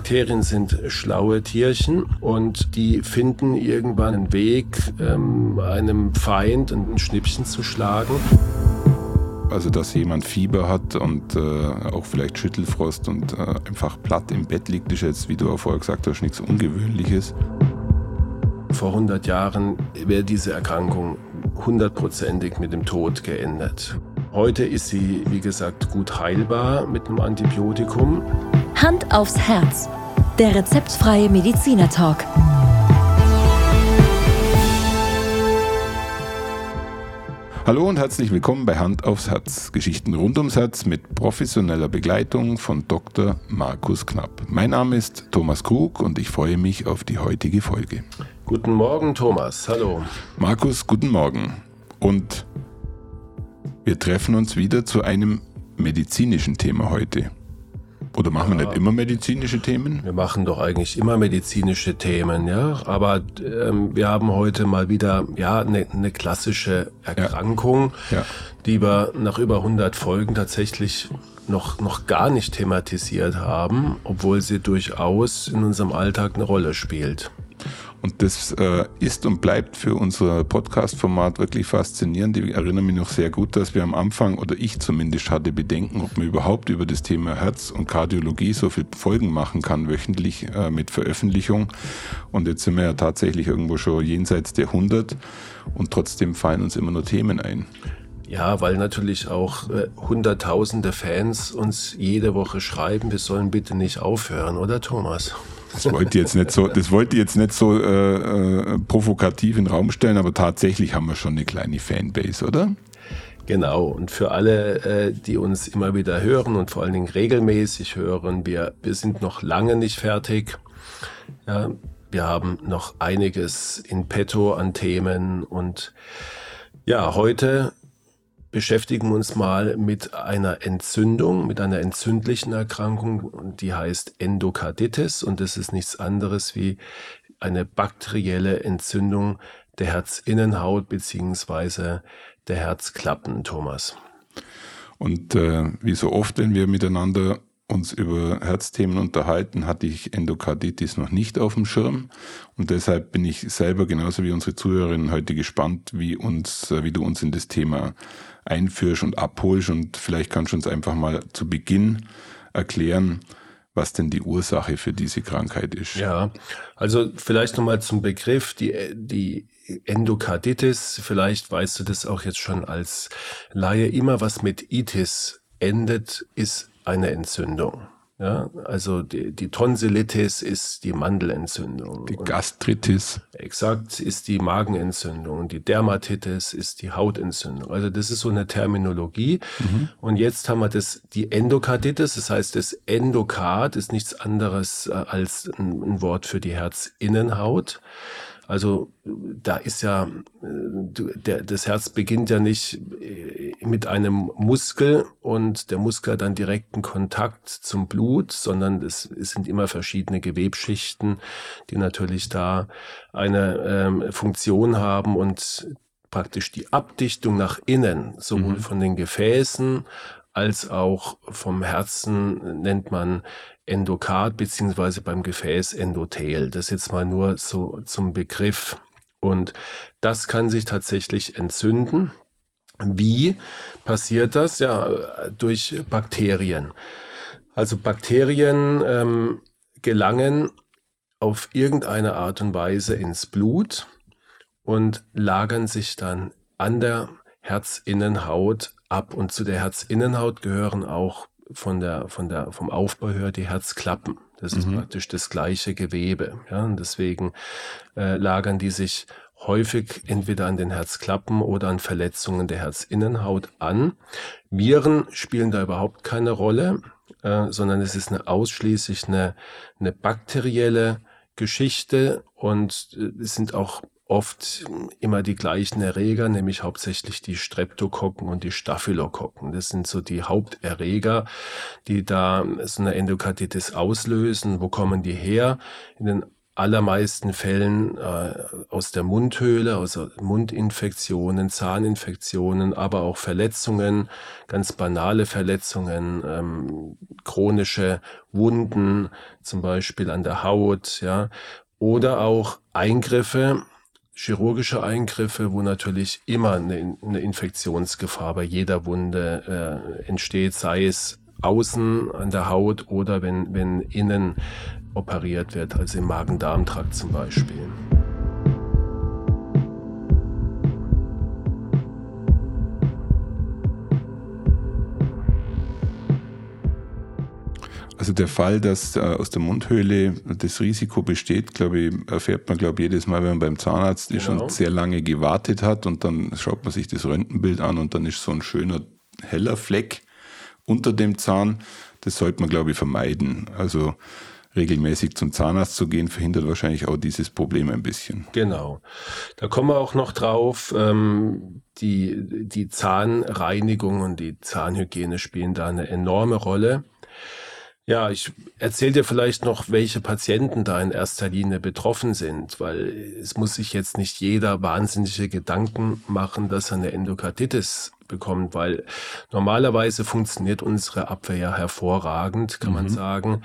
Bakterien sind schlaue Tierchen und die finden irgendwann einen Weg, ähm, einem Feind ein Schnippchen zu schlagen. Also dass jemand Fieber hat und äh, auch vielleicht Schüttelfrost und äh, einfach platt im Bett liegt, ist jetzt, wie du auch vorher gesagt hast, nichts Ungewöhnliches. Vor 100 Jahren wäre diese Erkrankung hundertprozentig mit dem Tod geendet. Heute ist sie, wie gesagt, gut heilbar mit einem Antibiotikum. Hand aufs Herz. Der rezeptfreie Mediziner Talk. Hallo und herzlich willkommen bei Hand aufs Herz. Geschichten rund ums Herz mit professioneller Begleitung von Dr. Markus Knapp. Mein Name ist Thomas Krug und ich freue mich auf die heutige Folge. Guten Morgen, Thomas. Hallo. Markus, guten Morgen. Und wir treffen uns wieder zu einem medizinischen Thema heute. Oder machen ja. wir nicht immer medizinische Themen? Wir machen doch eigentlich immer medizinische Themen, ja. Aber ähm, wir haben heute mal wieder ja eine ne klassische Erkrankung, ja. Ja. die wir nach über 100 Folgen tatsächlich noch, noch gar nicht thematisiert haben, obwohl sie durchaus in unserem Alltag eine Rolle spielt. Und das äh, ist und bleibt für unser Podcast-Format wirklich faszinierend. Ich erinnere mich noch sehr gut, dass wir am Anfang, oder ich zumindest hatte Bedenken, ob man überhaupt über das Thema Herz und Kardiologie so viel Folgen machen kann, wöchentlich äh, mit Veröffentlichung. Und jetzt sind wir ja tatsächlich irgendwo schon jenseits der 100 und trotzdem fallen uns immer nur Themen ein. Ja, weil natürlich auch äh, hunderttausende Fans uns jede Woche schreiben, wir sollen bitte nicht aufhören, oder Thomas? Das wollte jetzt nicht so, das wollte jetzt nicht so äh, äh, provokativ in den Raum stellen, aber tatsächlich haben wir schon eine kleine Fanbase, oder? Genau, und für alle, äh, die uns immer wieder hören und vor allen Dingen regelmäßig hören, wir, wir sind noch lange nicht fertig. Ja, wir haben noch einiges in petto an Themen und ja, heute beschäftigen uns mal mit einer Entzündung, mit einer entzündlichen Erkrankung, die heißt Endokarditis und das ist nichts anderes wie eine bakterielle Entzündung der Herzinnenhaut beziehungsweise der Herzklappen, Thomas. Und äh, wie so oft, wenn wir miteinander uns über Herzthemen unterhalten, hatte ich Endokarditis noch nicht auf dem Schirm. Und deshalb bin ich selber genauso wie unsere Zuhörerinnen heute gespannt, wie uns, wie du uns in das Thema einführst und abholst. Und vielleicht kannst du uns einfach mal zu Beginn erklären, was denn die Ursache für diese Krankheit ist. Ja, also vielleicht nochmal zum Begriff, die, die Endokarditis, vielleicht weißt du das auch jetzt schon als Laie, immer was mit Itis endet, ist eine Entzündung. Ja, also die, die Tonsillitis ist die Mandelentzündung. Die Gastritis. exakt, ist die Magenentzündung. Die Dermatitis ist die Hautentzündung. Also das ist so eine Terminologie. Mhm. Und jetzt haben wir das, die Endokarditis. Das heißt, das Endokard ist nichts anderes äh, als ein, ein Wort für die Herzinnenhaut. Also da ist ja, äh, der, das Herz beginnt ja nicht äh, mit einem Muskel und der Muskel hat dann direkten Kontakt zum Blut, sondern es, es sind immer verschiedene Gewebschichten, die natürlich da eine ähm, Funktion haben und praktisch die Abdichtung nach innen, sowohl mhm. von den Gefäßen als auch vom Herzen nennt man Endokard beziehungsweise beim Gefäß Endothel. Das jetzt mal nur so zum Begriff. Und das kann sich tatsächlich entzünden. Wie passiert das? Ja, durch Bakterien. Also Bakterien ähm, gelangen auf irgendeine Art und Weise ins Blut und lagern sich dann an der Herzinnenhaut ab. Und zu der Herzinnenhaut gehören auch von der, von der, vom Aufbau her die Herzklappen. Das ist mhm. praktisch das gleiche Gewebe. Ja, und deswegen äh, lagern die sich häufig entweder an den Herzklappen oder an Verletzungen der Herzinnenhaut an. Viren spielen da überhaupt keine Rolle, äh, sondern es ist eine ausschließlich eine, eine bakterielle Geschichte und äh, es sind auch oft immer die gleichen Erreger, nämlich hauptsächlich die Streptokokken und die Staphylokokken. Das sind so die Haupterreger, die da so eine Endokarditis auslösen. Wo kommen die her? In den allermeisten Fällen äh, aus der Mundhöhle, aus Mundinfektionen, Zahninfektionen, aber auch Verletzungen, ganz banale Verletzungen, ähm, chronische Wunden, zum Beispiel an der Haut, ja, oder auch Eingriffe, chirurgische Eingriffe, wo natürlich immer eine, eine Infektionsgefahr bei jeder Wunde äh, entsteht, sei es außen an der Haut oder wenn, wenn innen operiert wird, also im Magen-Darm-Trakt zum Beispiel. Also der Fall, dass äh, aus der Mundhöhle das Risiko besteht, glaube ich, erfährt man, glaube ich, jedes Mal, wenn man beim Zahnarzt genau. ist und sehr lange gewartet hat und dann schaut man sich das Röntgenbild an und dann ist so ein schöner heller Fleck unter dem Zahn. Das sollte man, glaube ich, vermeiden. Also regelmäßig zum Zahnarzt zu gehen, verhindert wahrscheinlich auch dieses Problem ein bisschen. Genau. Da kommen wir auch noch drauf. Ähm, die, die Zahnreinigung und die Zahnhygiene spielen da eine enorme Rolle. Ja, ich erzähle dir vielleicht noch, welche Patienten da in erster Linie betroffen sind, weil es muss sich jetzt nicht jeder wahnsinnige Gedanken machen, dass er eine Endokarditis bekommt, weil normalerweise funktioniert unsere Abwehr ja hervorragend, kann mhm. man sagen.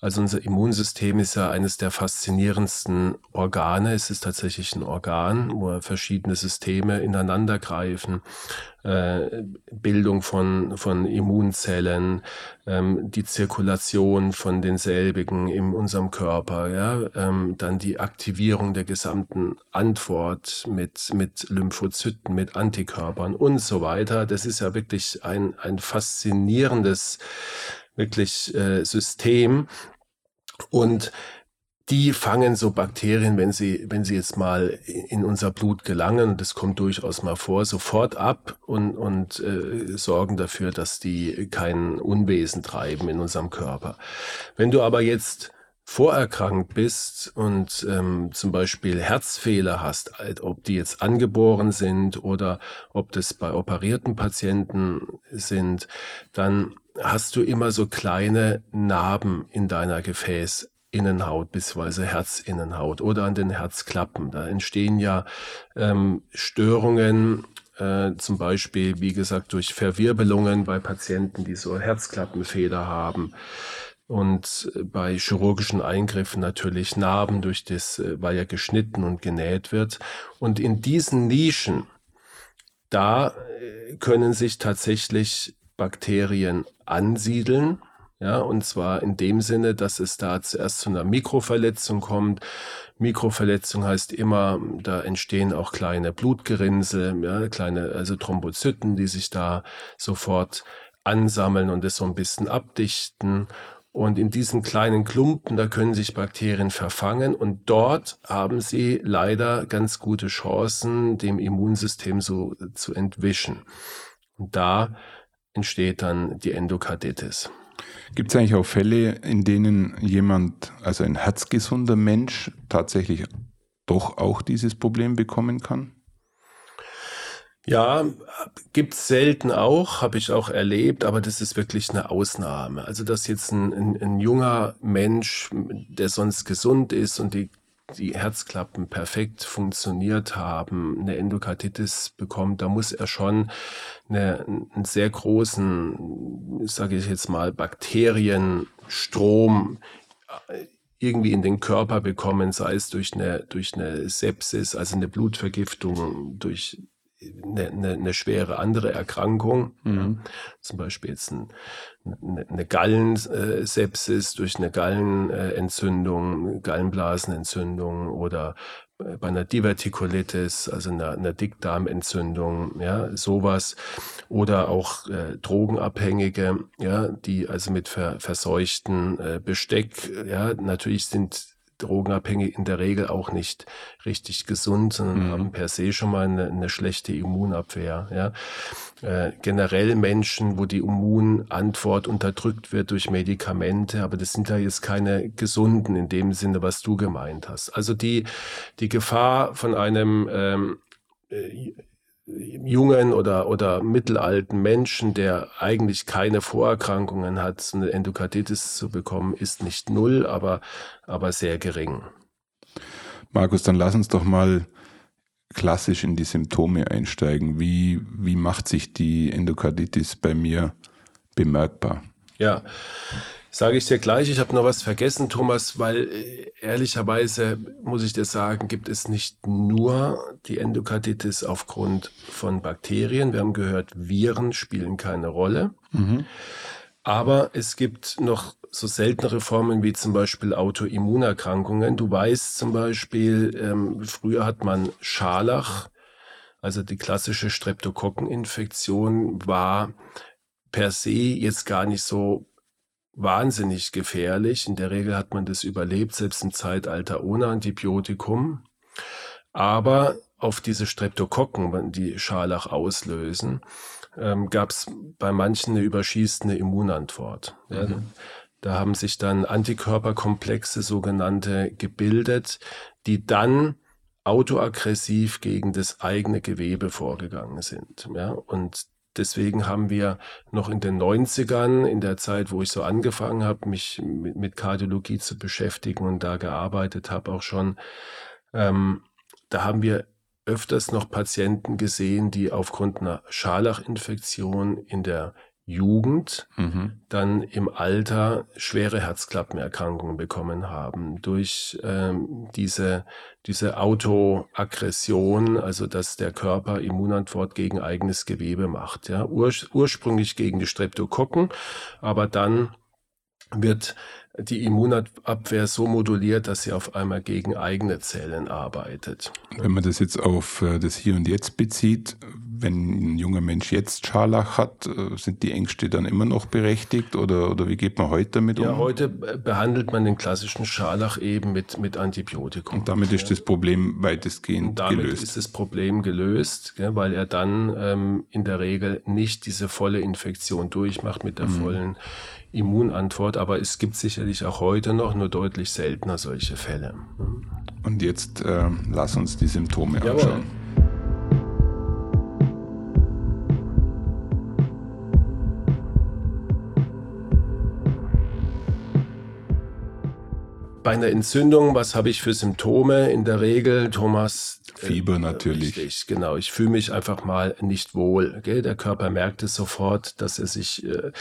Also unser Immunsystem ist ja eines der faszinierendsten Organe. Es ist tatsächlich ein Organ, wo verschiedene Systeme ineinander greifen. Äh, Bildung von, von Immunzellen, ähm, die Zirkulation von denselbigen in unserem Körper, ja, ähm, dann die Aktivierung der gesamten Antwort mit, mit Lymphozyten, mit Antikörpern und so weiter. Das ist ja wirklich ein, ein faszinierendes wirklich äh, System. Und die fangen so Bakterien, wenn sie, wenn sie jetzt mal in unser Blut gelangen, das kommt durchaus mal vor, sofort ab und, und äh, sorgen dafür, dass die kein Unwesen treiben in unserem Körper. Wenn du aber jetzt vorerkrankt bist und ähm, zum Beispiel Herzfehler hast, ob die jetzt angeboren sind oder ob das bei operierten Patienten sind, dann hast du immer so kleine Narben in deiner Gefäßinnenhaut bzw. Herzinnenhaut oder an den Herzklappen. Da entstehen ja ähm, Störungen, äh, zum Beispiel, wie gesagt, durch Verwirbelungen bei Patienten, die so Herzklappenfehler haben. Und bei chirurgischen Eingriffen natürlich Narben durch das, äh, weil ja geschnitten und genäht wird. Und in diesen Nischen, da äh, können sich tatsächlich Bakterien ansiedeln. Ja, und zwar in dem Sinne, dass es da zuerst zu einer Mikroverletzung kommt. Mikroverletzung heißt immer, da entstehen auch kleine Blutgerinnsel, ja, kleine, also Thrombozyten, die sich da sofort ansammeln und es so ein bisschen abdichten. Und in diesen kleinen Klumpen, da können sich Bakterien verfangen und dort haben sie leider ganz gute Chancen, dem Immunsystem so zu entwischen. Und da entsteht dann die Endokarditis. Gibt es eigentlich auch Fälle, in denen jemand, also ein herzgesunder Mensch, tatsächlich doch auch dieses Problem bekommen kann? Ja, gibt es selten auch, habe ich auch erlebt, aber das ist wirklich eine Ausnahme. Also dass jetzt ein, ein, ein junger Mensch, der sonst gesund ist und die die Herzklappen perfekt funktioniert haben, eine Endokarditis bekommt, da muss er schon eine, einen sehr großen, sage ich jetzt mal, Bakterienstrom äh, irgendwie in den Körper bekommen, sei es durch eine, durch eine Sepsis, also eine Blutvergiftung, durch eine, eine, eine schwere andere Erkrankung, mhm. zum Beispiel jetzt ein, eine, eine Gallensepsis durch eine Gallenentzündung, Gallenblasenentzündung oder bei einer Divertikulitis, also einer, einer Dickdarmentzündung, ja, sowas. Oder auch äh, Drogenabhängige, ja, die also mit ver, verseuchten äh, Besteck, ja, natürlich sind Drogenabhängige in der Regel auch nicht richtig gesund, sondern mhm. haben per se schon mal eine, eine schlechte Immunabwehr. Ja. Äh, generell Menschen, wo die Immunantwort unterdrückt wird durch Medikamente, aber das sind ja jetzt keine gesunden in dem Sinne, was du gemeint hast. Also die, die Gefahr von einem ähm, äh, jungen oder, oder mittelalten Menschen, der eigentlich keine Vorerkrankungen hat, eine Endokarditis zu bekommen, ist nicht null, aber, aber sehr gering. Markus, dann lass uns doch mal klassisch in die Symptome einsteigen. Wie, wie macht sich die Endokarditis bei mir bemerkbar? Ja, sage ich dir gleich. Ich habe noch was vergessen, Thomas, weil äh, ehrlicherweise muss ich dir sagen, gibt es nicht nur die Endokarditis aufgrund von Bakterien. Wir haben gehört, Viren spielen keine Rolle. Mhm. Aber es gibt noch so seltenere Formen wie zum Beispiel Autoimmunerkrankungen. Du weißt zum Beispiel, ähm, früher hat man Scharlach, also die klassische Streptokokkeninfektion war per se jetzt gar nicht so wahnsinnig gefährlich. In der Regel hat man das überlebt, selbst im Zeitalter ohne Antibiotikum. Aber auf diese Streptokokken, die Scharlach auslösen, ähm, gab es bei manchen eine überschießende Immunantwort. Ja, mhm. Da haben sich dann Antikörperkomplexe sogenannte gebildet, die dann autoaggressiv gegen das eigene Gewebe vorgegangen sind. Ja, und deswegen haben wir noch in den 90ern, in der Zeit, wo ich so angefangen habe, mich mit, Kardiologie zu beschäftigen und da gearbeitet habe, auch schon, ähm, da haben wir öfters noch Patienten gesehen, die aufgrund einer Scharlachinfektion in der Jugend mhm. dann im Alter schwere Herzklappenerkrankungen bekommen haben durch ähm, diese, diese Autoaggression, also dass der Körper Immunantwort gegen eigenes Gewebe macht. Ja? Ur, ursprünglich gegen die Streptokokken, aber dann wird die Immunabwehr so moduliert, dass sie auf einmal gegen eigene Zellen arbeitet. Wenn man das jetzt auf äh, das Hier und Jetzt bezieht, wenn ein junger Mensch jetzt Scharlach hat, äh, sind die Ängste dann immer noch berechtigt oder, oder wie geht man heute damit um? Ja, heute behandelt man den klassischen Scharlach eben mit, mit Antibiotikum. Und damit ist das Problem weitestgehend Und damit gelöst. ist das Problem gelöst, weil er dann ähm, in der Regel nicht diese volle Infektion durchmacht mit der mhm. vollen Immunantwort, aber es gibt sicherlich auch heute noch nur deutlich seltener solche Fälle. Und jetzt äh, lass uns die Symptome Jawohl. Bei einer Entzündung, was habe ich für Symptome? In der Regel, Thomas. Fieber äh, natürlich. Richtig, genau. Ich fühle mich einfach mal nicht wohl. Gell? Der Körper merkt es sofort, dass er sich äh,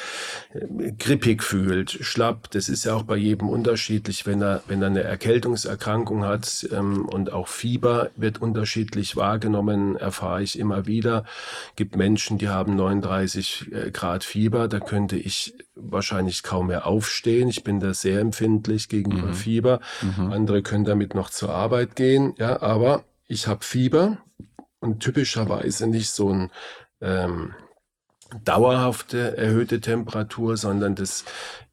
grippig fühlt, schlapp. Das ist ja auch bei jedem unterschiedlich, wenn er, wenn er eine Erkältungserkrankung hat ähm, und auch Fieber wird unterschiedlich wahrgenommen, erfahre ich immer wieder. Gibt Menschen, die haben 39 äh, Grad Fieber, da könnte ich wahrscheinlich kaum mehr aufstehen. Ich bin da sehr empfindlich gegenüber mhm. Fieber. Mhm. Andere können damit noch zur Arbeit gehen. Ja, aber ich habe Fieber und typischerweise nicht so ein ähm, dauerhafte erhöhte Temperatur, sondern das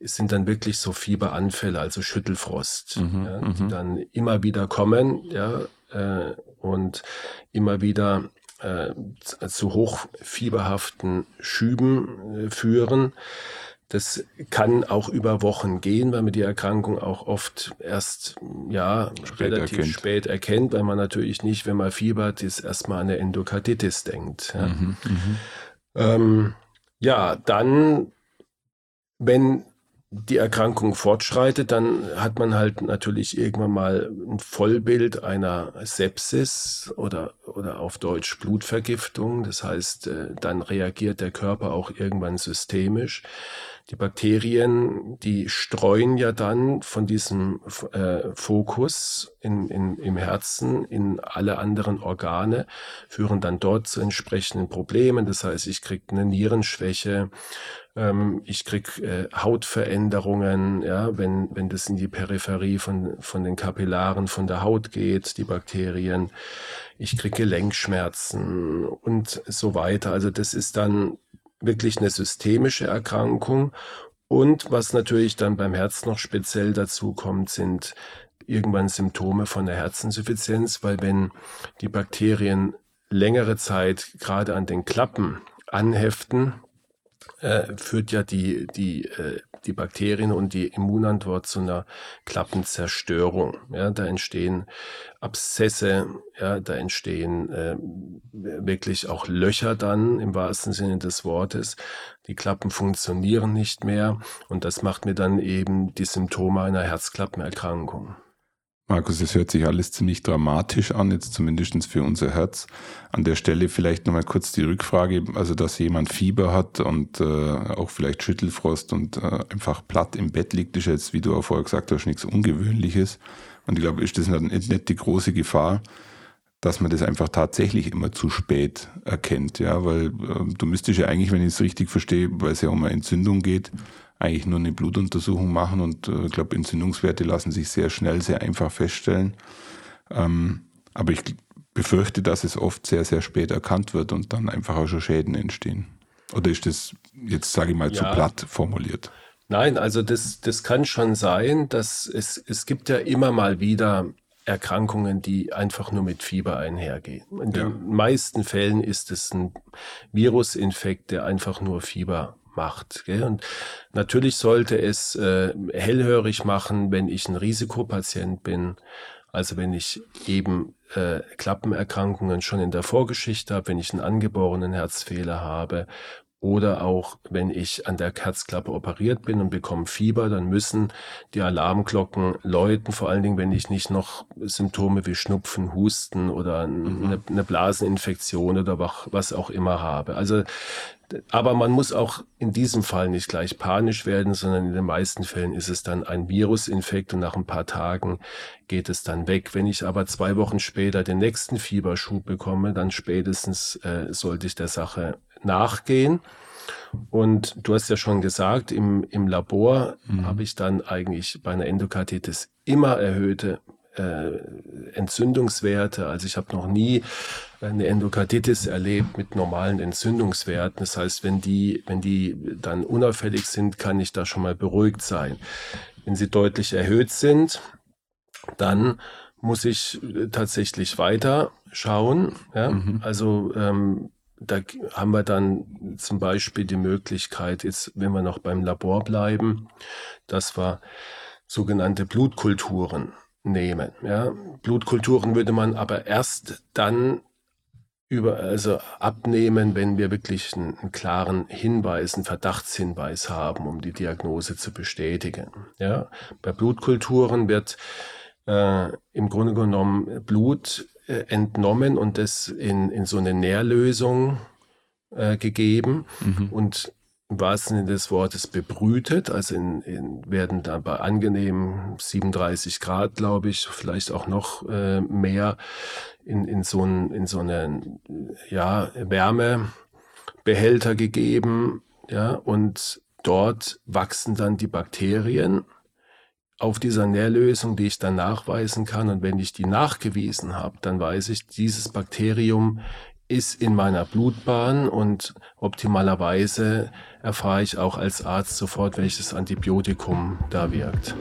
sind dann wirklich so Fieberanfälle, also Schüttelfrost, mhm, ja, die mhm. dann immer wieder kommen, ja, äh, und immer wieder äh, zu hochfieberhaften Schüben äh, führen. Das kann auch über Wochen gehen, weil man die Erkrankung auch oft erst ja spät relativ erkennt. spät erkennt, weil man natürlich nicht, wenn man fiebert, ist erstmal an eine Endokarditis denkt. Ja, mhm, mhm. ähm, ja dann, wenn die Erkrankung fortschreitet, dann hat man halt natürlich irgendwann mal ein Vollbild einer Sepsis oder, oder auf Deutsch Blutvergiftung. Das heißt, äh, dann reagiert der Körper auch irgendwann systemisch. Die Bakterien, die streuen ja dann von diesem äh, Fokus in, in, im Herzen in alle anderen Organe, führen dann dort zu entsprechenden Problemen. Das heißt, ich kriege eine Nierenschwäche, ähm, ich krieg äh, Hautveränderungen, ja, wenn, wenn das in die Peripherie von, von den Kapillaren von der Haut geht, die Bakterien. Ich krieg Gelenkschmerzen und so weiter. Also das ist dann wirklich eine systemische Erkrankung. Und was natürlich dann beim Herz noch speziell dazu kommt, sind irgendwann Symptome von der Herzinsuffizienz, weil wenn die Bakterien längere Zeit gerade an den Klappen anheften, äh, führt ja die, die, äh, die Bakterien und die Immunantwort zu einer Klappenzerstörung. Ja, da entstehen Abszesse, ja, da entstehen äh, wirklich auch Löcher dann im wahrsten Sinne des Wortes. Die Klappen funktionieren nicht mehr und das macht mir dann eben die Symptome einer Herzklappenerkrankung. Markus, es hört sich alles ziemlich dramatisch an, jetzt zumindest für unser Herz. An der Stelle vielleicht nochmal kurz die Rückfrage, also dass jemand Fieber hat und äh, auch vielleicht Schüttelfrost und äh, einfach platt im Bett liegt, ist jetzt, wie du auch vorher gesagt hast, nichts Ungewöhnliches. Und ich glaube, ist das nicht, nicht die große Gefahr, dass man das einfach tatsächlich immer zu spät erkennt, ja, weil äh, du müsstest ja eigentlich, wenn ich es richtig verstehe, weil es ja um eine Entzündung geht, eigentlich nur eine Blutuntersuchung machen und äh, ich glaube, Entzündungswerte lassen sich sehr schnell, sehr einfach feststellen. Ähm, aber ich befürchte, dass es oft sehr, sehr spät erkannt wird und dann einfach auch schon Schäden entstehen. Oder ist das jetzt, sage ich mal, ja. zu platt formuliert? Nein, also das, das kann schon sein, dass es, es gibt ja immer mal wieder Erkrankungen, die einfach nur mit Fieber einhergehen. In ja. den meisten Fällen ist es ein Virusinfekt, der einfach nur Fieber macht. Gell? Und natürlich sollte es äh, hellhörig machen, wenn ich ein Risikopatient bin. Also wenn ich eben äh, Klappenerkrankungen schon in der Vorgeschichte habe, wenn ich einen angeborenen Herzfehler habe oder auch wenn ich an der Herzklappe operiert bin und bekomme Fieber, dann müssen die Alarmglocken läuten, vor allen Dingen, wenn ich nicht noch Symptome wie Schnupfen, Husten oder mhm. eine, eine Blaseninfektion oder was auch immer habe. Also aber man muss auch in diesem Fall nicht gleich panisch werden, sondern in den meisten Fällen ist es dann ein Virusinfekt und nach ein paar Tagen geht es dann weg. Wenn ich aber zwei Wochen später den nächsten Fieberschub bekomme, dann spätestens äh, sollte ich der Sache nachgehen. Und du hast ja schon gesagt, im, im Labor mhm. habe ich dann eigentlich bei einer Endokarditis immer erhöhte äh, Entzündungswerte. Also ich habe noch nie eine Endokarditis erlebt mit normalen Entzündungswerten. Das heißt, wenn die, wenn die dann unauffällig sind, kann ich da schon mal beruhigt sein. Wenn sie deutlich erhöht sind, dann muss ich tatsächlich weiter schauen. Ja? Mhm. Also ähm, da haben wir dann zum Beispiel die Möglichkeit, jetzt, wenn wir noch beim Labor bleiben, dass wir sogenannte Blutkulturen nehmen. Ja? Blutkulturen würde man aber erst dann über, also abnehmen, wenn wir wirklich einen, einen, klaren Hinweis, einen Verdachtshinweis haben, um die Diagnose zu bestätigen. Ja? Bei Blutkulturen wird äh, im Grunde genommen Blut entnommen und das in, in so eine Nährlösung äh, gegeben. Mhm. und im wahrsten Sinne des Wortes bebrütet, also in, in, werden da bei angenehmen 37 Grad, glaube ich, vielleicht auch noch äh, mehr in, in so einen in so einen ja, Wärmebehälter gegeben, ja, und dort wachsen dann die Bakterien auf dieser Nährlösung, die ich dann nachweisen kann. Und wenn ich die nachgewiesen habe, dann weiß ich, dieses Bakterium ist in meiner Blutbahn und optimalerweise erfahre ich auch als Arzt sofort, welches Antibiotikum da wirkt.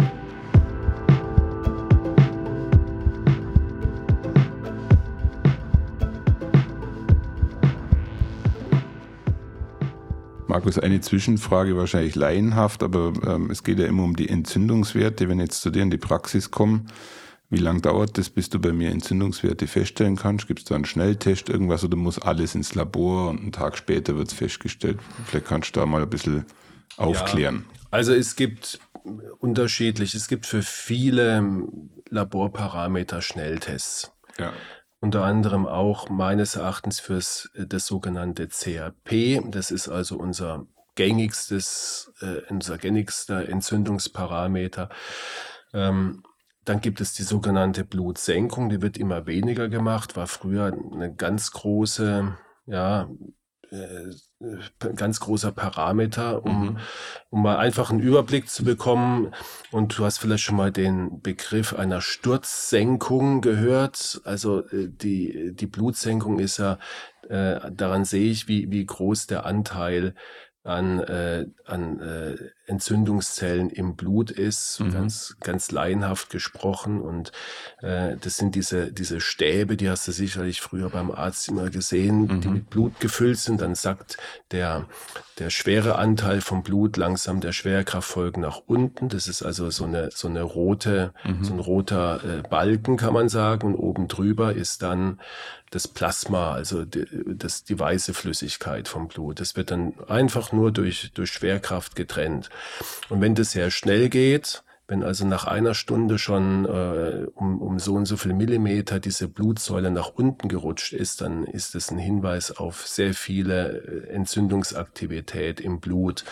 Markus, eine Zwischenfrage, wahrscheinlich laienhaft, aber ähm, es geht ja immer um die Entzündungswerte. Wenn jetzt zu dir in die Praxis kommen, wie lange dauert das, bis du bei mir Entzündungswerte feststellen kannst? Gibt es da einen Schnelltest, irgendwas oder muss alles ins Labor und einen Tag später wird es festgestellt? Vielleicht kannst du da mal ein bisschen aufklären. Ja, also es gibt unterschiedlich, es gibt für viele Laborparameter Schnelltests. Ja unter anderem auch meines Erachtens fürs äh, das sogenannte CRP. Das ist also unser gängigstes, äh, unser gängigster Entzündungsparameter. Ähm, dann gibt es die sogenannte Blutsenkung, die wird immer weniger gemacht, war früher eine ganz große, ja, äh, ganz großer Parameter, um, mhm. um mal einfach einen Überblick zu bekommen. Und du hast vielleicht schon mal den Begriff einer Sturzsenkung gehört. Also äh, die, die Blutsenkung ist ja, äh, daran sehe ich, wie, wie groß der Anteil an, äh, an äh, Entzündungszellen im Blut ist, mhm. ganz, ganz laienhaft gesprochen. Und äh, das sind diese, diese Stäbe, die hast du sicherlich früher beim Arzt immer gesehen, mhm. die mit Blut gefüllt sind. Dann sagt der, der schwere Anteil vom Blut langsam der Schwerkraft folgen nach unten. Das ist also so eine, so eine rote, mhm. so ein roter äh, Balken, kann man sagen. Und oben drüber ist dann das Plasma, also die, das, die weiße Flüssigkeit vom Blut. Das wird dann einfach nur durch, durch Schwerkraft getrennt. Und wenn das sehr schnell geht, Wenn also nach einer Stunde schon äh, um, um so und so viel Millimeter diese Blutsäule nach unten gerutscht ist, dann ist es ein Hinweis auf sehr viele äh, Entzündungsaktivität im Blut.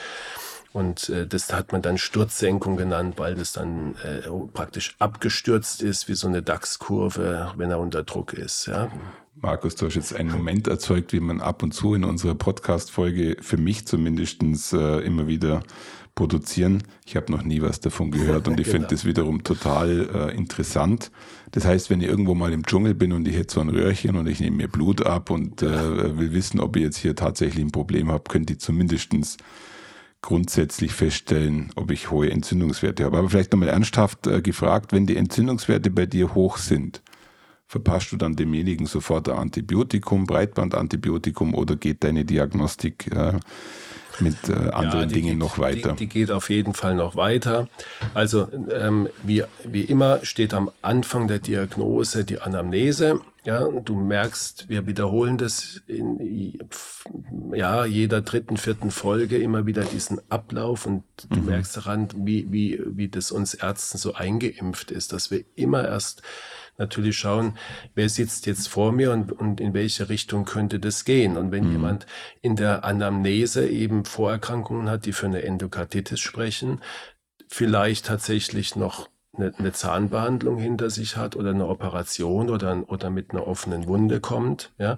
Und äh, das hat man dann Sturzsenkung genannt, weil das dann äh, praktisch abgestürzt ist, wie so eine DAX-Kurve, wenn er unter Druck ist. Ja. Markus, du hast jetzt einen Moment erzeugt, wie man ab und zu in unserer Podcast-Folge für mich zumindestens äh, immer wieder produzieren. Ich habe noch nie was davon gehört und ich genau. finde das wiederum total äh, interessant. Das heißt, wenn ich irgendwo mal im Dschungel bin und ich hätte so ein Röhrchen und ich nehme mir Blut ab und äh, will wissen, ob ich jetzt hier tatsächlich ein Problem habe, könnte ich zumindestens grundsätzlich feststellen, ob ich hohe Entzündungswerte habe. Aber vielleicht nochmal ernsthaft äh, gefragt, wenn die Entzündungswerte bei dir hoch sind, verpasst du dann demjenigen sofort ein Antibiotikum, Breitbandantibiotikum oder geht deine Diagnostik äh, mit äh, anderen ja, Dingen geht, noch weiter? Die, die, geht auf jeden Fall noch weiter. Also ähm, wie, wie immer steht am Anfang der Diagnose die Anamnese. Ja, du merkst, wir wiederholen das in ja, jeder dritten, vierten Folge immer wieder diesen Ablauf und du mhm. merkst daran, wie, wie, wie das uns Ärzten so eingeimpft ist, dass wir immer erst natürlich schauen, wer sitzt jetzt vor mir und, und in welche Richtung könnte das gehen. Und wenn mhm. jemand in der Anamnese eben Vorerkrankungen hat, die für eine Endokarditis sprechen, vielleicht tatsächlich noch eine, eine Zahnbehandlung hinter sich hat oder eine Operation oder, oder mit einer offenen Wunde kommt, ja,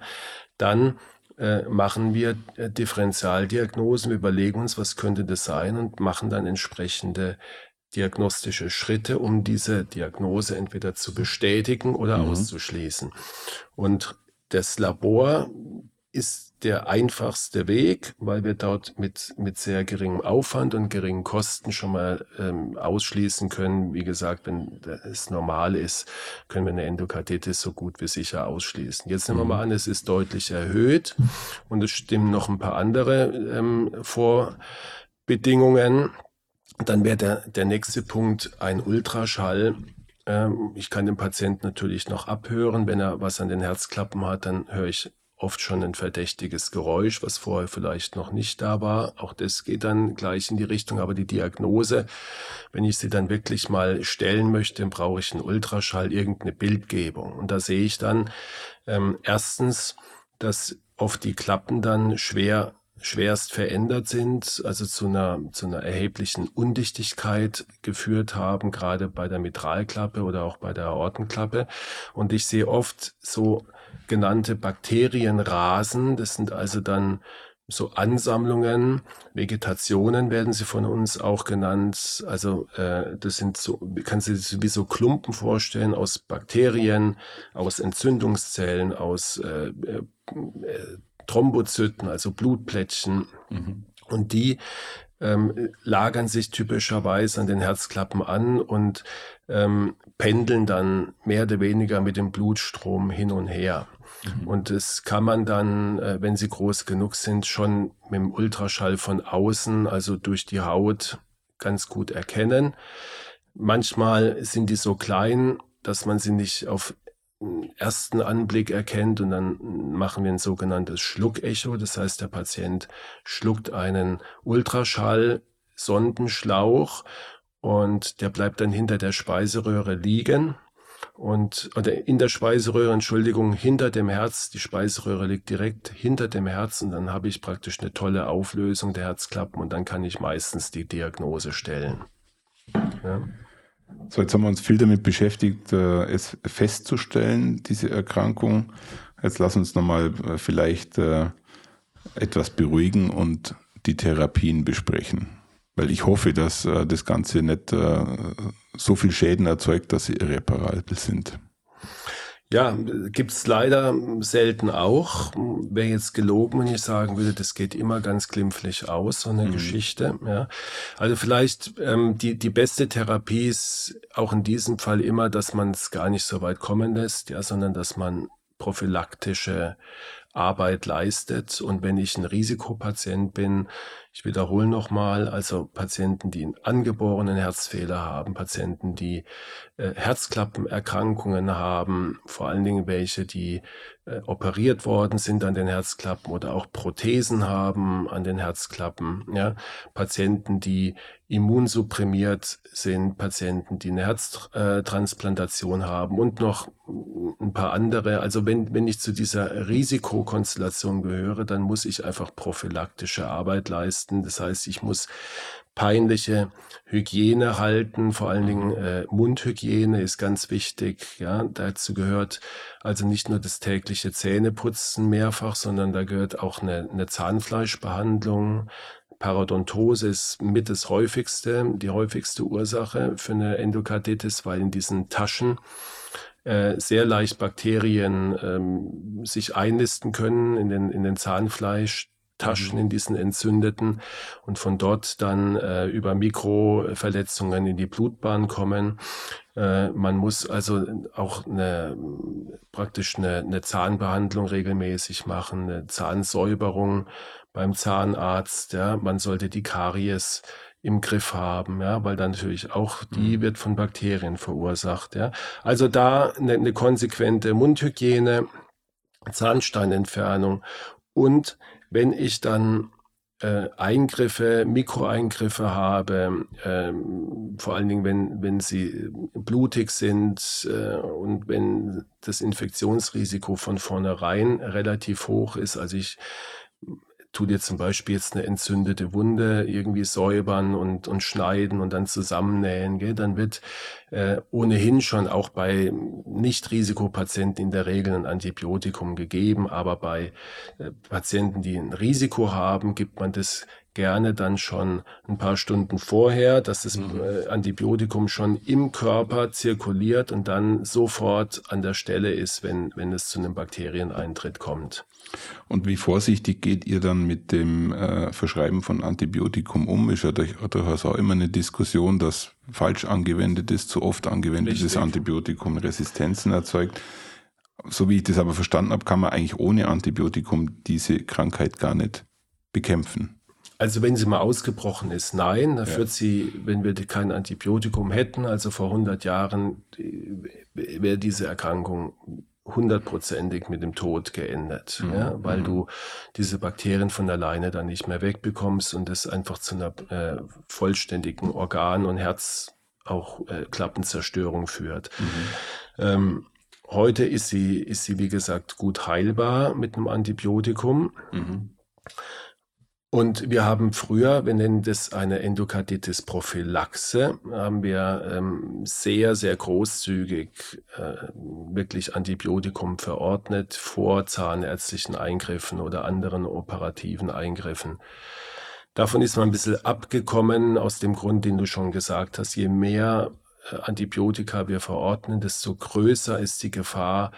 dann äh, machen wir äh, Differentialdiagnosen, wir überlegen uns, was könnte das sein und machen dann entsprechende diagnostische Schritte, um diese Diagnose entweder zu bestätigen oder mhm. auszuschließen. Und das Labor ist der einfachste Weg, weil wir dort mit, mit sehr geringem Aufwand und geringen Kosten schon mal ähm, ausschließen können. Wie gesagt, wenn es normal ist, können wir eine Endokarditis so gut wie sicher ausschließen. Jetzt nehmen wir mal mhm. an, es ist deutlich erhöht und es stimmen noch ein paar andere ähm, Vorbedingungen. Dann wäre der, der nächste Punkt ein Ultraschall. Ähm, ich kann den Patienten natürlich noch abhören. Wenn er was an den Herzklappen hat, dann höre ich oft schon ein verdächtiges Geräusch, was vorher vielleicht noch nicht da war. Auch das geht dann gleich in die Richtung. Aber die Diagnose, wenn ich sie dann wirklich mal stellen möchte, brauche ich einen Ultraschall, irgendeine Bildgebung. Und da sehe ich dann ähm, erstens, dass oft die Klappen dann schwer schwerst verändert sind, also zu einer, zu einer erheblichen Undichtigkeit geführt haben, gerade bei der Mitralklappe oder auch bei der Aortenklappe. Und ich sehe oft so genannte Bakterienrasen. Das sind also dann so Ansammlungen, Vegetationen werden sie von uns auch genannt. Also äh, das sind so, kannst du dir wie so Klumpen vorstellen aus Bakterien, aus Entzündungszellen, aus äh, äh, Thrombozyten, also Blutplättchen. Mhm. Und die ähm, lagern sich typischerweise an den Herzklappen an und ähm, pendeln dann mehr oder weniger mit dem Blutstrom hin und her. Mhm. Und das kann man dann, äh, wenn sie groß genug sind, schon mit dem Ultraschall von außen, also durch die Haut, ganz gut erkennen. Manchmal sind die so klein, dass man sie nicht auf ersten Anblick erkennt und dann machen wir ein sogenanntes Schluckecho. Das heißt, der Patient schluckt einen Ultraschall, Sondenschlauch und der bleibt dann hinter der Speiseröhre liegen und oder in der Speiseröhre, Entschuldigung, hinter dem Herz. Die Speiseröhre liegt direkt hinter dem Herz und dann habe ich praktisch eine tolle Auflösung der Herzklappen und dann kann ich meistens die Diagnose stellen. Ja. So, jetzt haben wir uns viel damit beschäftigt, äh, es festzustellen, diese Erkrankung. Jetzt lass uns nochmal äh, vielleicht äh, etwas beruhigen und die Therapien besprechen. Weil ich hoffe, dass das Ganze nicht so viel Schäden erzeugt, dass sie irreparabel sind. Ja, gibt's leider selten auch. Wäre jetzt gelogen, wenn ich sagen würde, das geht immer ganz glimpflich aus, so eine mhm. Geschichte. Ja. Also vielleicht ähm, die, die beste Therapie ist auch in diesem Fall immer, dass man es gar nicht so weit kommen lässt, ja, sondern dass man prophylaktische Arbeit leistet. Und wenn ich ein Risikopatient bin, Ich wiederhole nochmal, also Patienten, die einen angeborenen Herzfehler haben, Patienten, die äh, Herzklappenerkrankungen haben, vor allen Dingen welche, die äh, operiert worden sind an den Herzklappen oder auch Prothesen haben an den Herzklappen, ja, Patienten, die immunsupprimiert sind, Patienten, die eine Herztransplantation haben und noch ein paar andere. Also wenn, wenn ich zu dieser Risikokonstellation gehöre, dann muss ich einfach prophylaktische Arbeit leisten. Das heißt, ich muss peinliche Hygiene halten, vor allen Dingen äh, Mundhygiene ist ganz wichtig. Ja, dazu gehört also nicht nur das tägliche Zähneputzen mehrfach, sondern da gehört auch eine, eine Zahnfleischbehandlung. Parodontose ist mit das häufigste, die häufigste Ursache für eine Endokarditis, weil in diesen Taschen äh, sehr leicht Bakterien ähm, sich einnisten können in den, in den Zahnfleisch Taschen in diesen entzündeten und von dort dann äh, über Mikroverletzungen in die Blutbahn kommen. Äh, man muss also auch eine, praktisch eine, eine Zahnbehandlung regelmäßig machen, eine Zahnsäuberung beim Zahnarzt. Ja, man sollte die Karies im Griff haben, ja, weil dann natürlich auch die mhm. wird von Bakterien verursacht. Ja. Also da eine, eine konsequente Mundhygiene, Zahnsteinentfernung und wenn ich dann äh, Eingriffe, Mikroeingriffe habe, ähm, vor allen Dingen, wenn, wenn sie blutig sind äh, und wenn das Infektionsrisiko von vornherein relativ hoch ist. Also ich tu dir zum Beispiel jetzt eine entzündete Wunde irgendwie säubern und, und schneiden und dann zusammennähen, gell? dann wird äh, ohnehin schon auch bei Nicht-Risikopatienten in der Regel ein Antibiotikum gegeben, aber bei äh, Patienten, die ein Risiko haben, gibt man das gerne dann schon ein paar Stunden vorher, dass das mhm. Äh, Antibiotikum schon im Körper zirkuliert und dann sofort an der Stelle ist, wenn, wenn es zu einem Bakterieneintritt kommt. Und wie vorsichtig geht ihr dann mit dem äh, Verschreiben von Antibiotikum um? Ist ja durch, durchaus auch immer eine Diskussion, dass falsch angewendetes, zu oft angewendetes Richtig. Antibiotikum Resistenzen erzeugt. So wie ich das aber verstanden habe, kann man eigentlich ohne Antibiotikum diese Krankheit gar nicht bekämpfen. Also wenn sie mal ausgebrochen ist, nein. Da ja. führt sie, wenn wir kein Antibiotikum hätten, also vor 100 Jahren, wäre diese Erkrankung hundertprozentig mit dem Tod geendet, mhm. ja, weil mhm. du diese Bakterien von alleine dann nicht mehr wegbekommst und es einfach zu einer äh, vollständigen Organ- und Herz auch äh, Klappenzerstörung führt. Mhm. Ähm, heute ist sie, ist sie, wie gesagt, gut heilbar mit einem Antibiotikum. Mhm. Und wir haben früher, wir nennen das eine Endokarditis-Prophylaxe, haben wir ähm, sehr, sehr großzügig äh, wirklich Antibiotikum verordnet vor zahnärztlichen Eingriffen oder anderen operativen Eingriffen. Davon ist man ein bisschen abgekommen, aus dem Grund, den du schon gesagt hast. Je mehr äh, Antibiotika wir verordnen, desto größer ist die Gefahr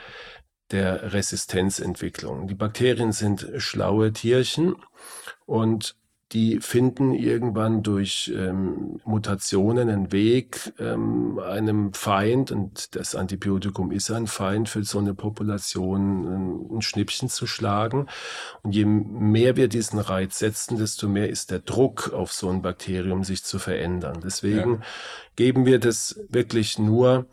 der Resistenzentwicklung. Die Bakterien sind schlaue Tierchen und die finden irgendwann durch ähm, Mutationen einen Weg, ähm, einem Feind, und das Antibiotikum ist ein Feind für so eine Population, ein, ein Schnippchen zu schlagen. Und je mehr wir diesen Reiz setzen, desto mehr ist der Druck auf so ein Bakterium, sich zu verändern. Deswegen ja. geben wir das wirklich nur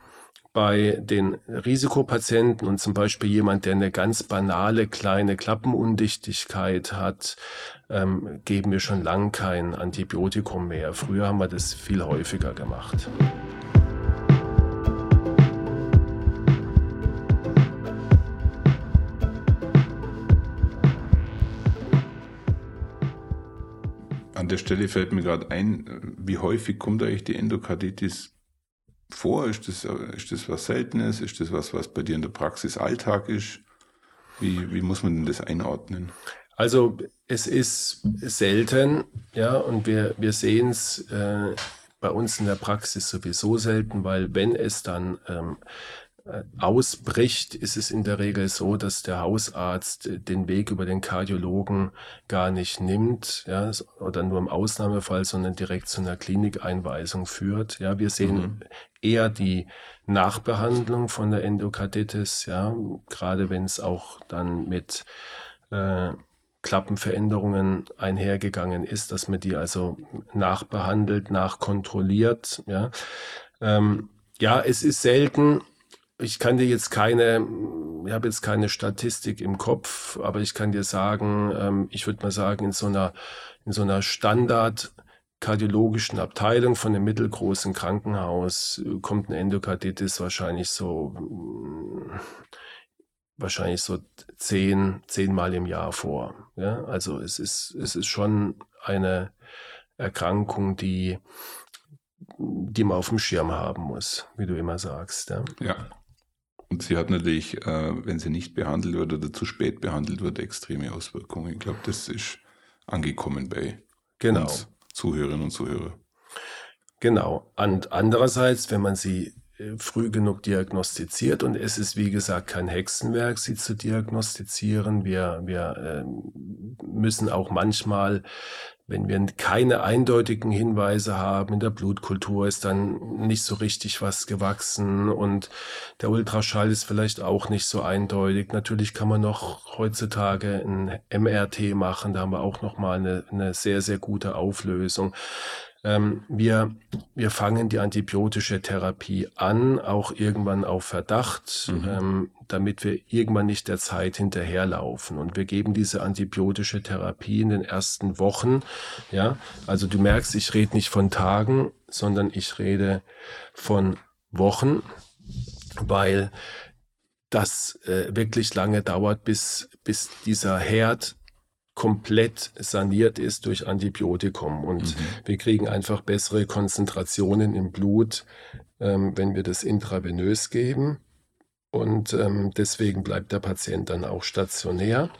bei den Risikopatienten und zum Beispiel jemand, der eine ganz banale kleine Klappenundichtigkeit hat, ähm, geben wir schon lang kein Antibiotikum mehr. Früher haben wir das viel häufiger gemacht. An der Stelle fällt mir gerade ein, wie häufig kommt eigentlich die Endokarditis vor? Ist das, ist das was Seltenes? Ist das was, was bei dir in der Praxis Alltag ist? Wie, wie muss man denn das einordnen? Also es ist selten, ja, und wir, wir sehen es äh, bei uns in der Praxis sowieso selten, weil wenn es dann ähm, äh, ausbricht, ist es in der Regel so, dass der Hausarzt den Weg über den Kardiologen gar nicht nimmt, ja, oder nur im Ausnahmefall, sondern direkt zu einer Klinikeinweisung führt. Ja, wir sehen mhm. eher die Nachbehandlung von der Endokarditis, ja, gerade wenn es auch dann mit äh, Klappenveränderungen einhergegangen ist, dass man die also nachbehandelt, nachkontrolliert. Ja, ähm, ja es ist selten. Ich kann dir jetzt keine, ich habe jetzt keine Statistik im Kopf, aber ich kann dir sagen, ähm, ich würde mal sagen, in so einer, in so einer Standard kardiologischen Abteilung von einem mittelgroßen Krankenhaus kommt eine Endokarditis wahrscheinlich so wahrscheinlich so zehn, zehnmal im Jahr vor. Ja? Also es ist, es ist schon eine Erkrankung, die, die man auf dem Schirm haben muss, wie du immer sagst. Ja. ja. Und sie hat natürlich, äh, wenn sie nicht behandelt wird oder zu spät behandelt wird, extreme Auswirkungen. Ich glaube, das ist angekommen bei genau. uns Zuhörerinnen und Zuhörern. Genau. Und andererseits, wenn man sie früh genug diagnostiziert und es ist wie gesagt kein Hexenwerk, sie zu diagnostizieren. Wir, wir äh, müssen auch manchmal, wenn wir keine eindeutigen Hinweise haben, in der Blutkultur ist dann nicht so richtig was gewachsen und der Ultraschall ist vielleicht auch nicht so eindeutig. Natürlich kann man noch heutzutage ein MRT machen, da haben wir auch noch mal eine, eine sehr, sehr gute Auflösung. Ähm, wir, wir fangen die antibiotische Therapie an, auch irgendwann auf Verdacht, mhm. ähm, damit wir irgendwann nicht der Zeit hinterherlaufen. Und wir geben diese antibiotische Therapie in den ersten Wochen. Ja, also du merkst, ich rede nicht von Tagen, sondern ich rede von Wochen, weil das äh, wirklich lange dauert, bis, bis dieser Herd komplett saniert ist durch Antibiotikum. Und mhm. wir kriegen einfach bessere Konzentrationen im Blut, ähm, wenn wir das intravenös geben. Und ähm, deswegen bleibt der Patient dann auch stationär.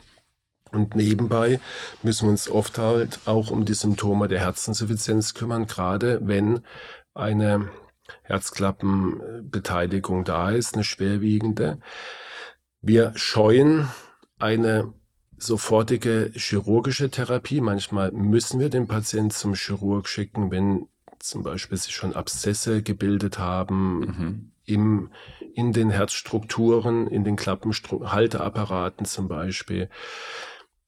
Und nebenbei müssen wir uns oft halt auch um die Symptome der Herzinsuffizienz kümmern, gerade wenn eine Herzklappenbeteiligung da ist, eine schwerwiegende. Wir scheuen eine sofortige chirurgische Therapie. Manchmal müssen wir den Patienten zum Chirurg schicken, wenn zum Beispiel sich schon Abszesse gebildet haben mhm. im, in den Herzstrukturen, in den Klappenhalteapparaten zum Beispiel.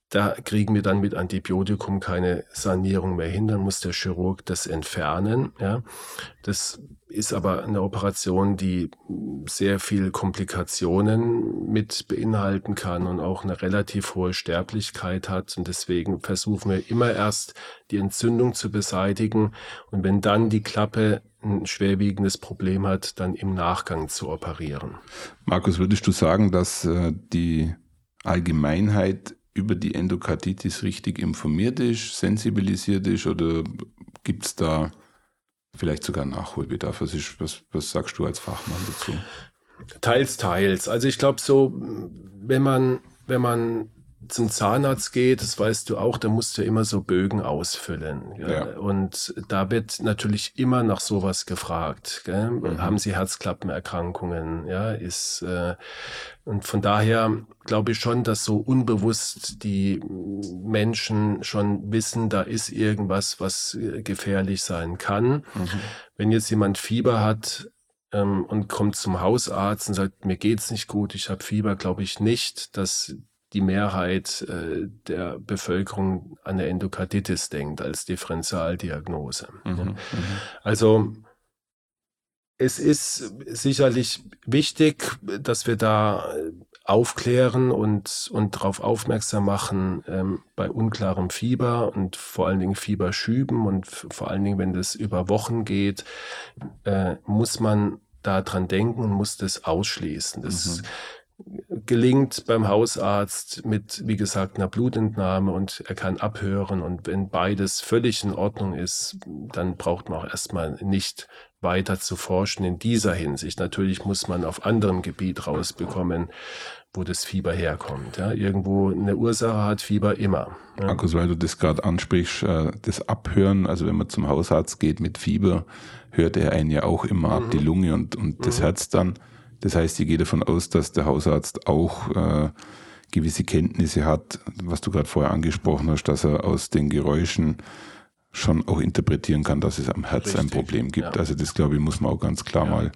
Da kriegen wir dann mit Antibiotikum keine Sanierung mehr hin, dann muss der Chirurg das entfernen. Ja. Das ist aber eine Operation, die sehr viel Komplikationen mit beinhalten kann und auch eine relativ hohe Sterblichkeit hat. Und deswegen versuchen wir immer erst die Entzündung zu beseitigen und wenn dann die Klappe ein schwerwiegendes Problem hat, dann im Nachgang zu operieren. Markus, würdest du sagen, dass äh, die Allgemeinheit über die Endokarditis richtig informiert ist, sensibilisiert ist oder gibt es da vielleicht sogar Nachholbedarf? Was, ist, was, was sagst du als Fachmann dazu? Teils, teils. Also ich glaube so, wenn man, wenn man zum Zahnarzt geht, das weißt du auch, da musst du immer so Bögen ausfüllen. Ja? Und da wird natürlich immer nach sowas gefragt. Mhm. Haben Sie Herzklappenerkrankungen? Ja, ist äh, und von daher glaube ich schon, dass so unbewusst die Menschen schon wissen, da ist irgendwas, was äh, gefährlich sein kann. Mhm. Wenn jetzt jemand Fieber hat, ähm, und kommt zum Hausarzt und sagt, mir geht's nicht gut, ich habe Fieber, glaube ich nicht, dass die Mehrheit äh, der Bevölkerung an eine Endokarditis denkt als Differentialdiagnose. Mhm, ja. Mhm. Also es ist sicherlich wichtig, dass wir da aufklären und, und darauf aufmerksam machen ähm, bei unklarem Fieber und vor allen Dingen Fieberschüben und vor allen Dingen, wenn das über Wochen geht, äh, muss man da dran denken und muss das ausschließen. Das mhm gelingt beim Hausarzt mit, wie gesagt, einer Blutentnahme und er kann abhören. Und wenn beides völlig in Ordnung ist, dann braucht man auch erstmal nicht weiter zu forschen in dieser Hinsicht. Natürlich muss man auf anderem Gebiet rausbekommen, wo das Fieber herkommt. Ja, irgendwo eine Ursache hat Fieber immer. Ja. Markus, weil du das gerade ansprichst, äh, das Abhören, also wenn man zum Hausarzt geht mit Fieber, hört er einen ja auch immer mhm. ab, die Lunge und, und das mhm. Herz dann. Das heißt, ich gehe davon aus, dass der Hausarzt auch äh, gewisse Kenntnisse hat, was du gerade vorher angesprochen hast, dass er aus den Geräuschen schon auch interpretieren kann, dass es am Herz Richtig, ein Problem gibt. Ja. Also das glaube ich muss man auch ganz klar ja. mal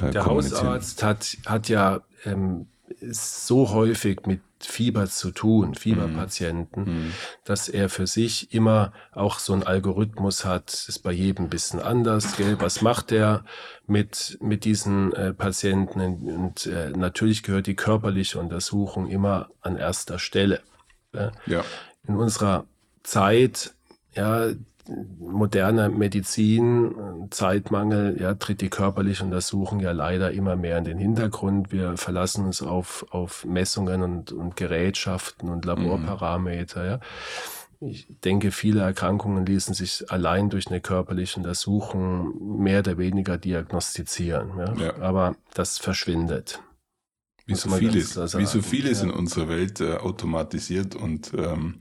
äh, Der Hausarzt hat, hat ja ähm, so häufig mit Fieber zu tun, Fieberpatienten, mhm. dass er für sich immer auch so einen Algorithmus hat, ist bei jedem ein bisschen anders. Gell? Was macht er mit, mit diesen äh, Patienten? Und äh, natürlich gehört die körperliche Untersuchung immer an erster Stelle. Äh? Ja. In unserer Zeit, ja, moderner Medizin, Zeitmangel, ja, tritt die körperliche Untersuchung ja leider immer mehr in den Hintergrund. Wir verlassen uns auf, auf Messungen und, und Gerätschaften und Laborparameter, ja. Ich denke, viele Erkrankungen ließen sich allein durch eine körperliche Untersuchung mehr oder weniger diagnostizieren. Ja? ja. Aber das verschwindet. Wie so, vieles, wie so vieles in unserer Welt äh, automatisiert und ähm,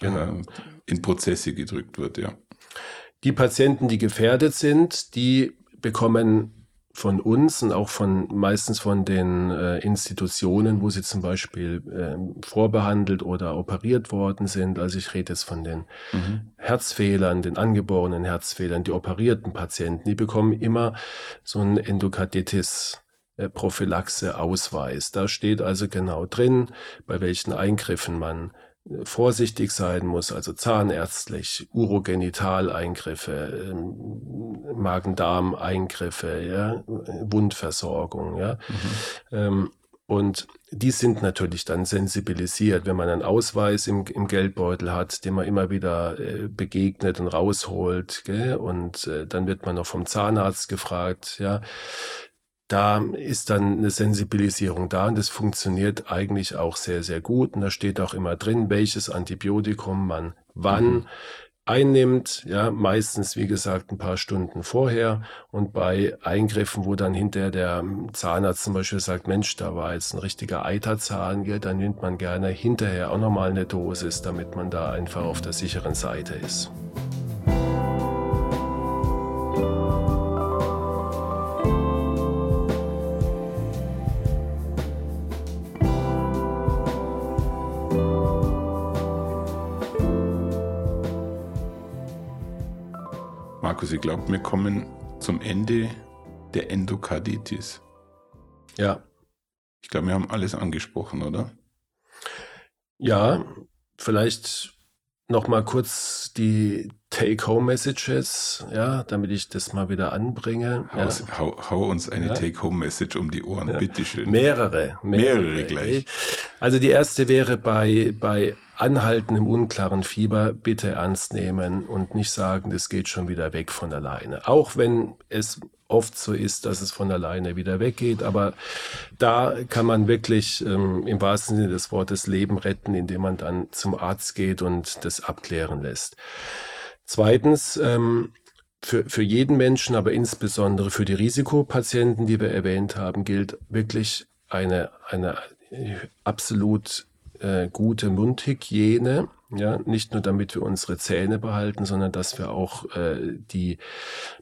genau. äh, in Prozesse gedrückt wird, ja. Die Patienten, die gefährdet sind, die bekommen von uns und auch von meistens von den äh, Institutionen, wo sie zum Beispiel äh, vorbehandelt oder operiert worden sind. Also ich rede jetzt von den mhm. Herzfehlern, den angeborenen Herzfehlern, die operierten Patienten, die bekommen immer so ein Endokarditis äh, Prophylaxe-Ausweis. Da steht also genau drin, bei welchen Eingriffen man vorsichtig sein muss, also zahnärztlich, Urogenitaleingriffe, ähm, Magen-Darm-Eingriffe, ja, Wundversorgung, ja. Mhm. Ähm, und die sind natürlich dann sensibilisiert, wenn man einen Ausweis im, im Geldbeutel hat, den man immer wieder äh, begegnet und rausholt, gell? und äh, dann wird man noch vom Zahnarzt gefragt, ja, da ist dann eine Sensibilisierung da und das funktioniert eigentlich auch sehr, sehr gut. Und da steht auch immer drin, welches Antibiotikum man wann mhm. einnimmt. Ja, meistens, wie gesagt, ein paar Stunden vorher. Und bei Eingriffen, wo dann hinterher der Zahnarzt zum Beispiel sagt, Mensch, da war jetzt ein richtiger Eiterzahn, ja, dann nimmt man gerne hinterher auch nochmal eine Dosis, damit man da einfach auf der sicheren Seite ist. Markus, ich glaube, wir kommen zum Ende der Endokarditis. Ja. Ich glaube, wir haben alles angesprochen, oder? Ja, vielleicht noch mal kurz die Take-Home-Messages, ja, damit ich das mal wieder anbringe. Hau, ja. hau, hau uns eine ja. Take-Home-Message um die Ohren, ja. bitteschön. Mehrere, mehrere. Mehrere gleich. Also die erste wäre bei, bei anhaltendem unklaren Fieber bitte ernst nehmen und nicht sagen, das geht schon wieder weg von alleine. Auch wenn es oft so ist, dass es von alleine wieder weggeht. Aber da kann man wirklich ähm, im wahrsten Sinne des Wortes Leben retten, indem man dann zum Arzt geht und das abklären lässt. Zweitens, ähm, für, für jeden Menschen, aber insbesondere für die Risikopatienten, die wir erwähnt haben, gilt wirklich eine, eine absolut äh, gute Mundhygiene. Ja, nicht nur damit wir unsere Zähne behalten, sondern dass wir auch äh, die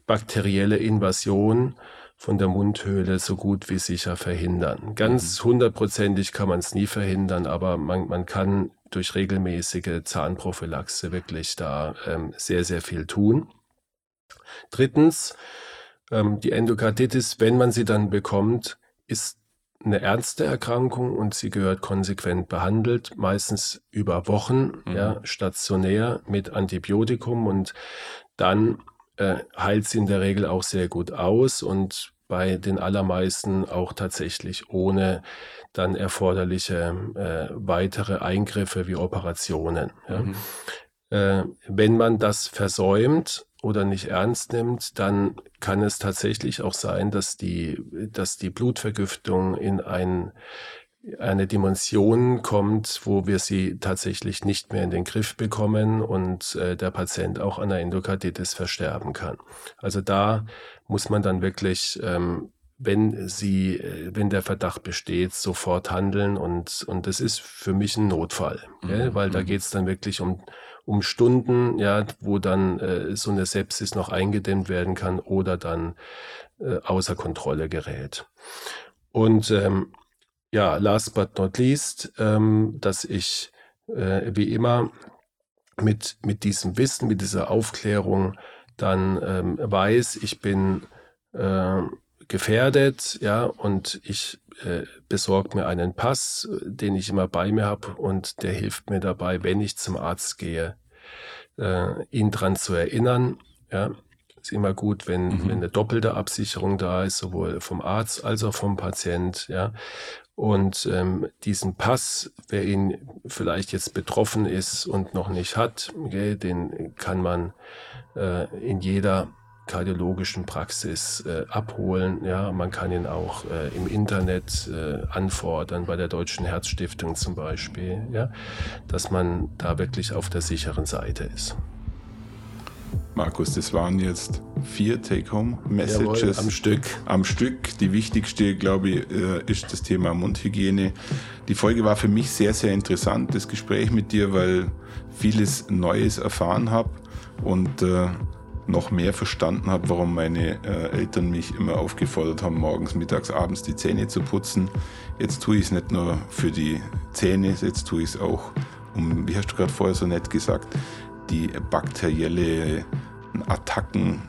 bakterielle Invasion von der Mundhöhle so gut wie sicher verhindern. Ganz mhm. hundertprozentig kann man es nie verhindern, aber man, man kann durch regelmäßige Zahnprophylaxe wirklich da ähm, sehr, sehr viel tun. Drittens, ähm, die Endokarditis, wenn man sie dann bekommt, ist eine ernste Erkrankung und sie gehört konsequent behandelt, meistens über Wochen, mhm. ja, stationär mit Antibiotikum und dann äh, heilt sie in der Regel auch sehr gut aus und bei den allermeisten auch tatsächlich ohne dann erforderliche äh, weitere Eingriffe wie Operationen. Ja. Mhm. Äh, wenn man das versäumt, oder nicht ernst nimmt, dann kann es tatsächlich auch sein, dass die, dass die Blutvergiftung in ein, eine Dimension kommt, wo wir sie tatsächlich nicht mehr in den Griff bekommen und äh, der Patient auch an der Endokarditis versterben kann. Also da muss man dann wirklich ähm, wenn sie, äh, wenn der Verdacht besteht, sofort handeln und und das ist für mich ein Notfall, mhm. weil da mhm. geht es dann wirklich um um Stunden, ja, wo dann äh, so eine Sepsis noch eingedämmt werden kann oder dann äh, außer Kontrolle gerät. Und ähm, ja, last but not least, ähm, dass ich äh, wie immer mit, mit diesem Wissen, mit dieser Aufklärung dann ähm, weiß, ich bin äh, gefährdet, ja, und ich äh, besorge mir einen Pass, den ich immer bei mir habe und der hilft mir dabei, wenn ich zum Arzt gehe, äh, ihn dran zu erinnern, ja. Ist immer gut, wenn, mhm. wenn eine doppelte Absicherung da ist, sowohl vom Arzt als auch vom Patient, ja. Und ähm, diesen Pass, wer ihn vielleicht jetzt betroffen ist und noch nicht hat, okay, den kann man äh, in jeder kardiologischen Praxis äh, abholen. Ja, man kann ihn auch äh, im Internet äh, anfordern, bei der Deutschen Herzstiftung zum Beispiel, ja, dass man da wirklich auf der sicheren Seite ist. Markus, das waren jetzt vier Take-Home-Messages am Stück. Am Stück. Die wichtigste, glaube ich, äh, ist das Thema Mundhygiene. Die Folge war für mich sehr, sehr interessant, das Gespräch mit dir, weil vieles Neues erfahren habe und äh, noch mehr verstanden habe, warum meine äh, Eltern mich immer aufgefordert haben, morgens, mittags, abends die Zähne zu putzen. Jetzt tue ich es nicht nur für die Zähne, jetzt tue ich es auch, um, wie hast du gerade vorher so nett gesagt, die bakterielle Attacken,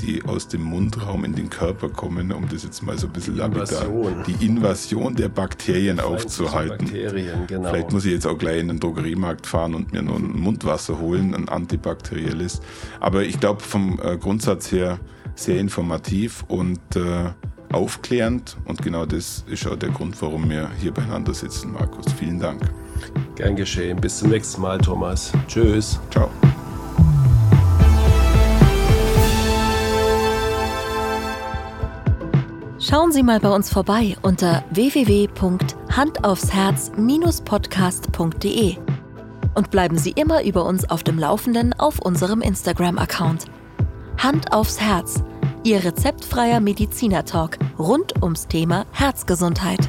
die aus dem Mundraum in den Körper kommen, um das jetzt mal so ein bisschen lapidar, die Invasion der Bakterien aufzuhalten. Bakterien, genau. Vielleicht muss ich jetzt auch gleich in den Drogeriemarkt fahren und mir noch ein Mundwasser holen, ein antibakterielles. Aber ich glaube vom äh, Grundsatz her sehr informativ und äh, aufklärend und genau das ist auch der Grund, warum wir hier beieinander sitzen, Markus. Vielen Dank. Gern geschehen. Bis zum nächsten Mal, Thomas. Tschüss. Ciao. Schauen Sie mal bei uns vorbei unter www.handaufsherz-podcast.de und bleiben Sie immer über uns auf dem Laufenden auf unserem Instagram-Account. Hand aufs Herz, Ihr rezeptfreier Mediziner-Talk rund ums Thema Herzgesundheit.